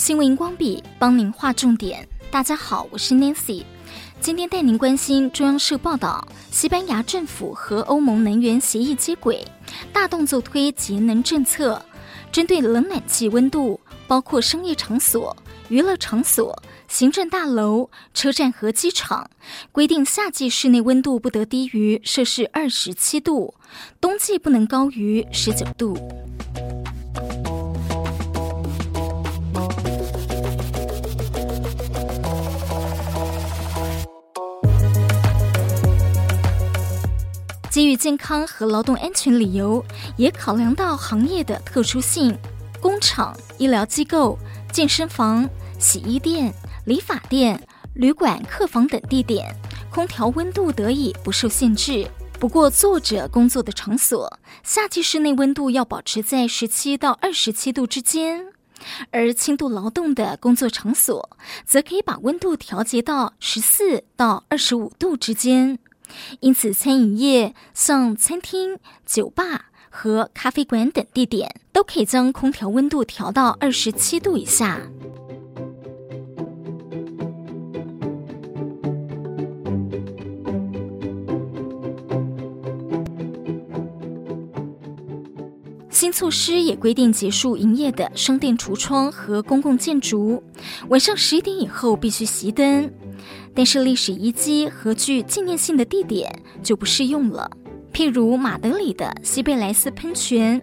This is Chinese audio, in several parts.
新闻荧光笔帮您划重点。大家好，我是 Nancy，今天带您关心中央社报道，西班牙政府和欧盟能源协议接轨，大动作推节能政策，针对冷暖气温度，包括商业场所、娱乐场所、行政大楼、车站和机场，规定夏季室内温度不得低于摄氏二十七度，冬季不能高于十九度。基于健康和劳动安全理由，也考量到行业的特殊性，工厂、医疗机构、健身房、洗衣店、理发店、旅馆、客房等地点，空调温度得以不受限制。不过，坐着工作的场所，夏季室内温度要保持在十七到二十七度之间；而轻度劳动的工作场所，则可以把温度调节到十四到二十五度之间。因此，餐饮业像餐厅、酒吧和咖啡馆等地点，都可以将空调温度调到二十七度以下。新措施也规定，结束营业的商店橱窗和公共建筑，晚上十一点以后必须熄灯。但是历史遗迹和具纪念性的地点就不适用了，譬如马德里的西贝莱斯喷泉、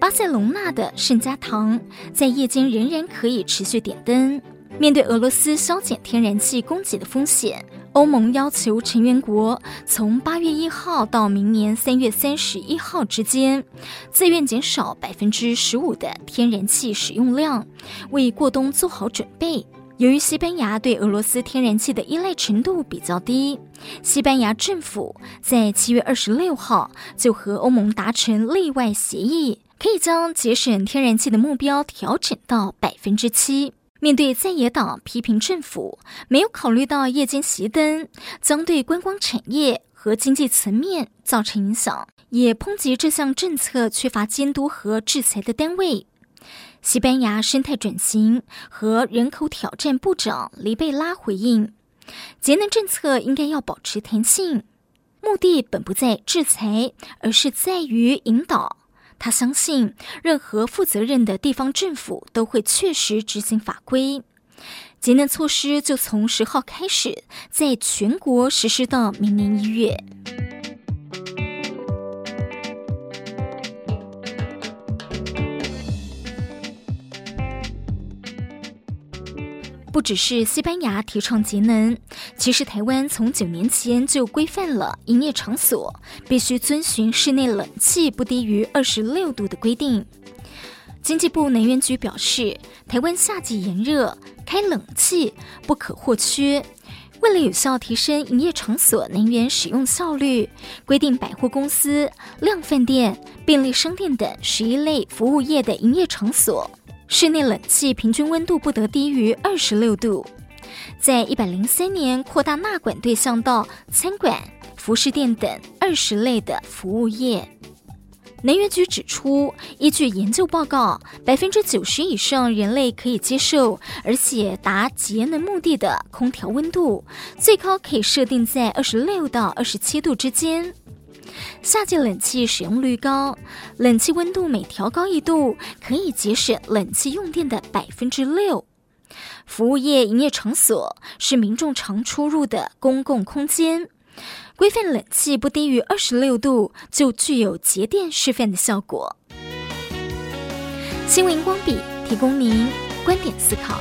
巴塞隆纳的圣家堂，在夜间仍然可以持续点灯。面对俄罗斯削减天然气供给的风险，欧盟要求成员国从八月一号到明年三月三十一号之间，自愿减少百分之十五的天然气使用量，为过冬做好准备。由于西班牙对俄罗斯天然气的依赖程度比较低，西班牙政府在七月二十六号就和欧盟达成例外协议，可以将节省天然气的目标调整到百分之七。面对在野党批评政府没有考虑到夜间熄灯将对观光产业和经济层面造成影响，也抨击这项政策缺乏监督和制裁的单位。西班牙生态转型和人口挑战部长黎贝拉回应：节能政策应该要保持弹性，目的本不在制裁，而是在于引导。他相信，任何负责任的地方政府都会确实执行法规。节能措施就从十号开始，在全国实施到明年一月。不只是西班牙提倡节能，其实台湾从九年前就规范了营业场所必须遵循室内冷气不低于二十六度的规定。经济部能源局表示，台湾夏季炎热，开冷气不可或缺。为了有效提升营业场所能源使用效率，规定百货公司、量贩店、便利商店等十一类服务业的营业场所。室内冷气平均温度不得低于二十六度，在一百零三年扩大纳管对象到餐馆、服饰店等二十类的服务业。能源局指出，依据研究报告，百分之九十以上人类可以接受，而且达节能目的的空调温度，最高可以设定在二十六到二十七度之间。夏季冷气使用率高，冷气温度每调高一度，可以节省冷气用电的百分之六。服务业营业场所是民众常出入的公共空间，规范冷气不低于二十六度，就具有节电示范的效果。新闻光笔提供您观点思考。